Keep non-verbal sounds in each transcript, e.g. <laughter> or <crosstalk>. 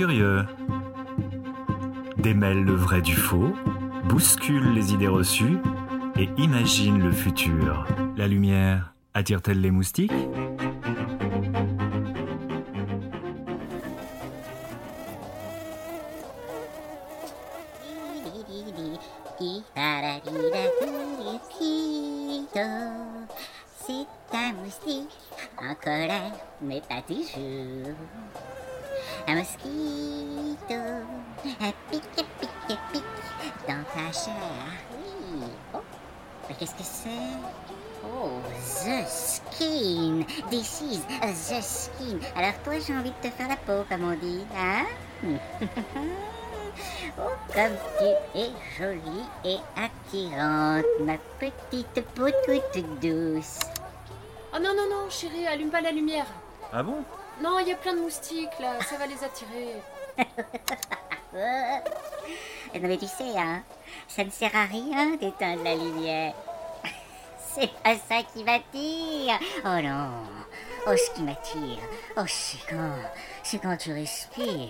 Curieux. Démêle le vrai du faux, bouscule les idées reçues et imagine le futur. La lumière attire-t-elle les moustiques? C'est un moustique en colère, mais pas toujours. Un un pique, pique, pique dans ta chair. Oui. Oh, mais qu'est-ce que c'est? Oh, the skin. This is the skin. Alors toi, j'ai envie de te faire la peau, comme on dit, hein? <laughs> Oh, comme tu es jolie et attirante, ma petite peau toute douce. Oh non, non, non, chérie, allume pas la lumière. Ah bon? Non, il y a plein de moustiques là, ça va les attirer. <laughs> Euh, Non mais tu sais, hein, ça ne sert à rien d'éteindre la lumière. <laughs> C'est pas ça qui m'attire. Oh non. Oh, ce qui m'attire. Oh, c'est quand, c'est quand tu respires.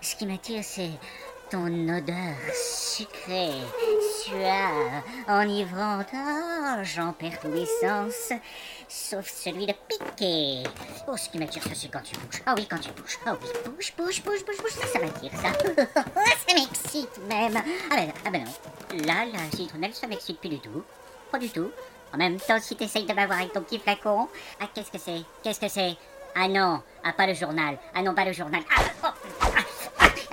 Ce qui m'attire, c'est ton odeur sucrée, suave, enivrante. Oh, j'en perds tous les sens, sauf celui de piquer. Oh, ce qui m'attire, ça, c'est quand tu bouges. Ah oui, quand tu bouges. Ah oui, bouge, bouge, bouge, bouge, bouge. Ça, ça m'attire, ça. <laughs> ça m'excite même. Ah ben, ah ben non. Là, la citronnelle, ça m'excite plus du tout. Pas du tout. En même temps, si t'essayes de m'avoir avec ton petit flacon. Ah, qu'est-ce que c'est? Qu'est-ce que c'est? Ah non, ah pas le journal. Ah non, pas le journal. Ah, oh,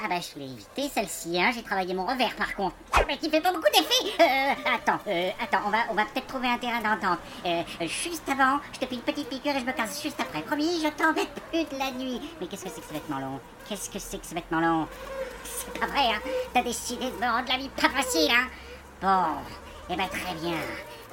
ah, ah, ah bah je l'ai évité celle-ci, hein. J'ai travaillé mon revers par contre. Ah, mais qui fait pas beaucoup d'effet. Euh, attends, euh, attends, on va, on va peut-être trouver un terrain d'entente. Euh, juste avant, je te fais une petite piqûre et je me casse juste après. Promis, je t'embête plus de la nuit. Mais qu'est-ce que c'est que ce vêtement long? Qu'est-ce que c'est que ce vêtement long? <laughs> C'est pas vrai, hein. T'as décidé de me rendre la vie pas facile, hein. Bon, eh ben très bien.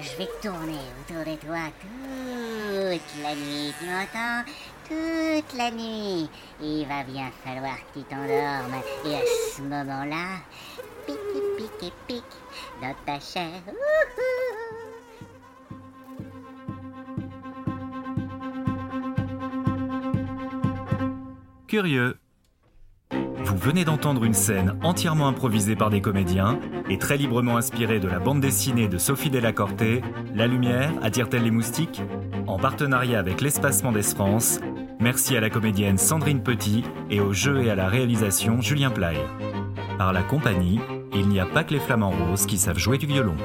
Je vais tourner autour de toi toute la nuit, tu m'entends? Toute la nuit. Il va bien falloir que tu t'endormes. Et à ce moment-là, pique, pique, pique dans ta chair. Curieux. Vous venez d'entendre une scène entièrement improvisée par des comédiens et très librement inspirée de la bande dessinée de Sophie Delacorte, La lumière attire-t-elle les moustiques En partenariat avec l'Espacement d'Es France, merci à la comédienne Sandrine Petit et au jeu et à la réalisation Julien Play. Par la compagnie, il n'y a pas que les flamants roses qui savent jouer du violon.